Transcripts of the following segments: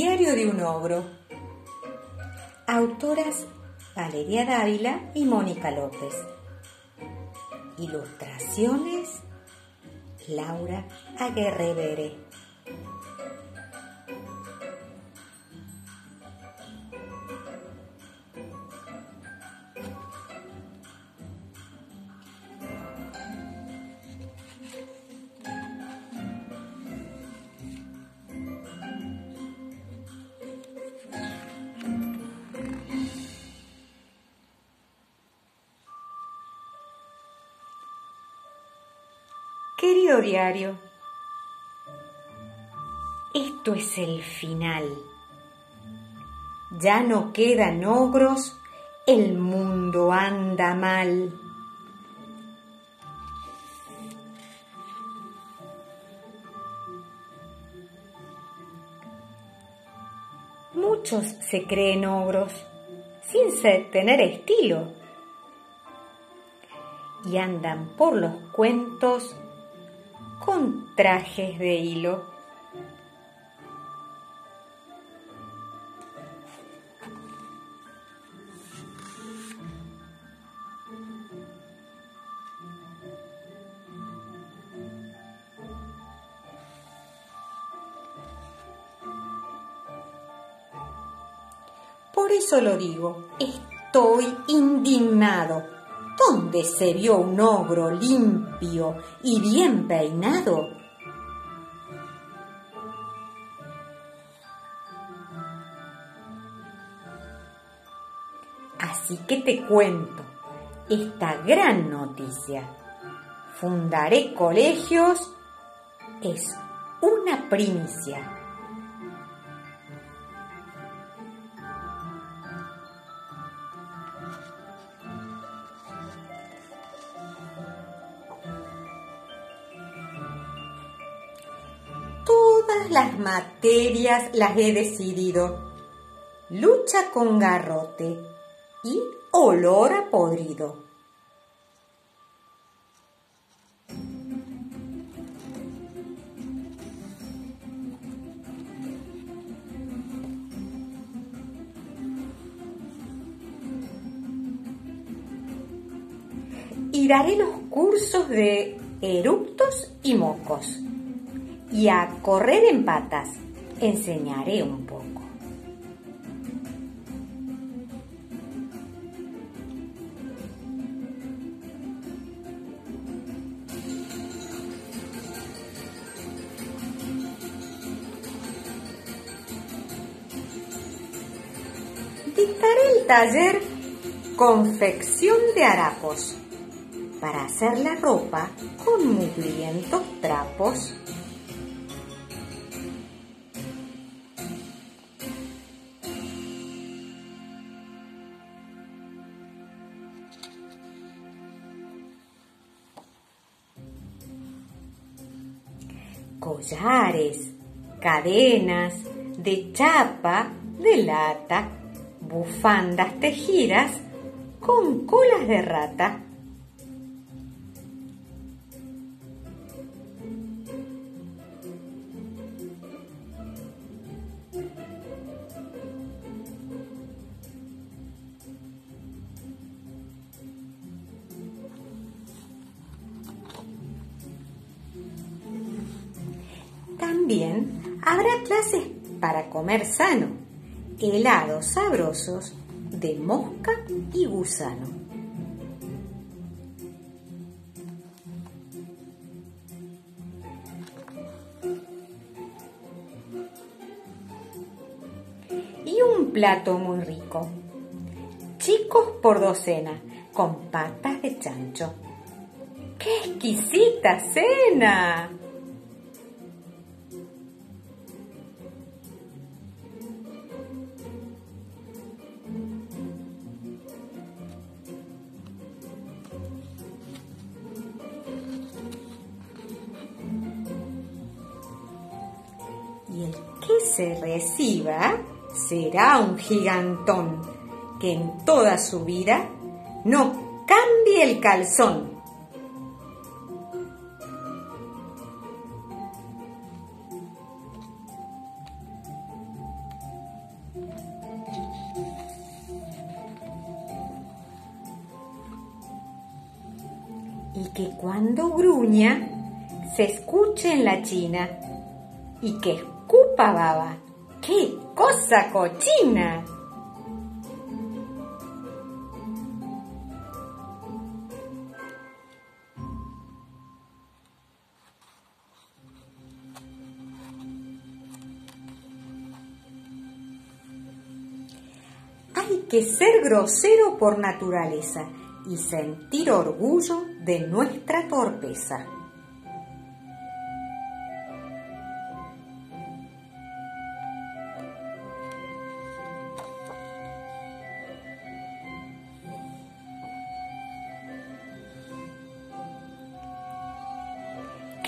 Diario de un ogro. Autoras Valeria Dávila y Mónica López. Ilustraciones Laura Aguerrevere. Querido diario, esto es el final. Ya no quedan ogros, el mundo anda mal. Muchos se creen ogros sin tener estilo y andan por los cuentos con trajes de hilo. Por eso lo digo, estoy indignado ¿Dónde se vio un ogro limpio y bien peinado? Así que te cuento esta gran noticia. Fundaré colegios es una primicia. Las materias las he decidido. Lucha con garrote y olor a podrido. y daré los cursos de eructos y mocos y a correr en patas. Enseñaré un poco. Dictaré el taller confección de harapos para hacer la ropa con mugrientos trapos. Collares, cadenas de chapa, de lata, bufandas tejidas con colas de rata. También habrá clases para comer sano, helados sabrosos de mosca y gusano. Y un plato muy rico. Chicos por docena, con patas de chancho. ¡Qué exquisita cena! que se reciba será un gigantón que en toda su vida no cambie el calzón. y que cuando gruña se escuche en la china y que escuche ¡Qué cosa cochina! Hay que ser grosero por naturaleza y sentir orgullo de nuestra torpeza.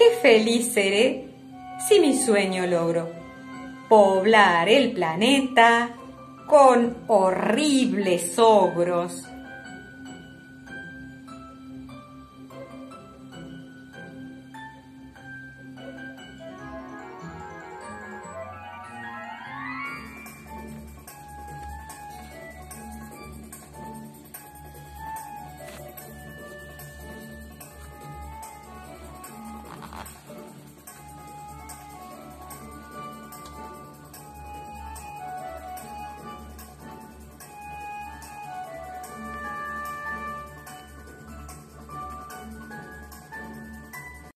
Qué feliz seré si mi sueño logro poblar el planeta con horribles ogros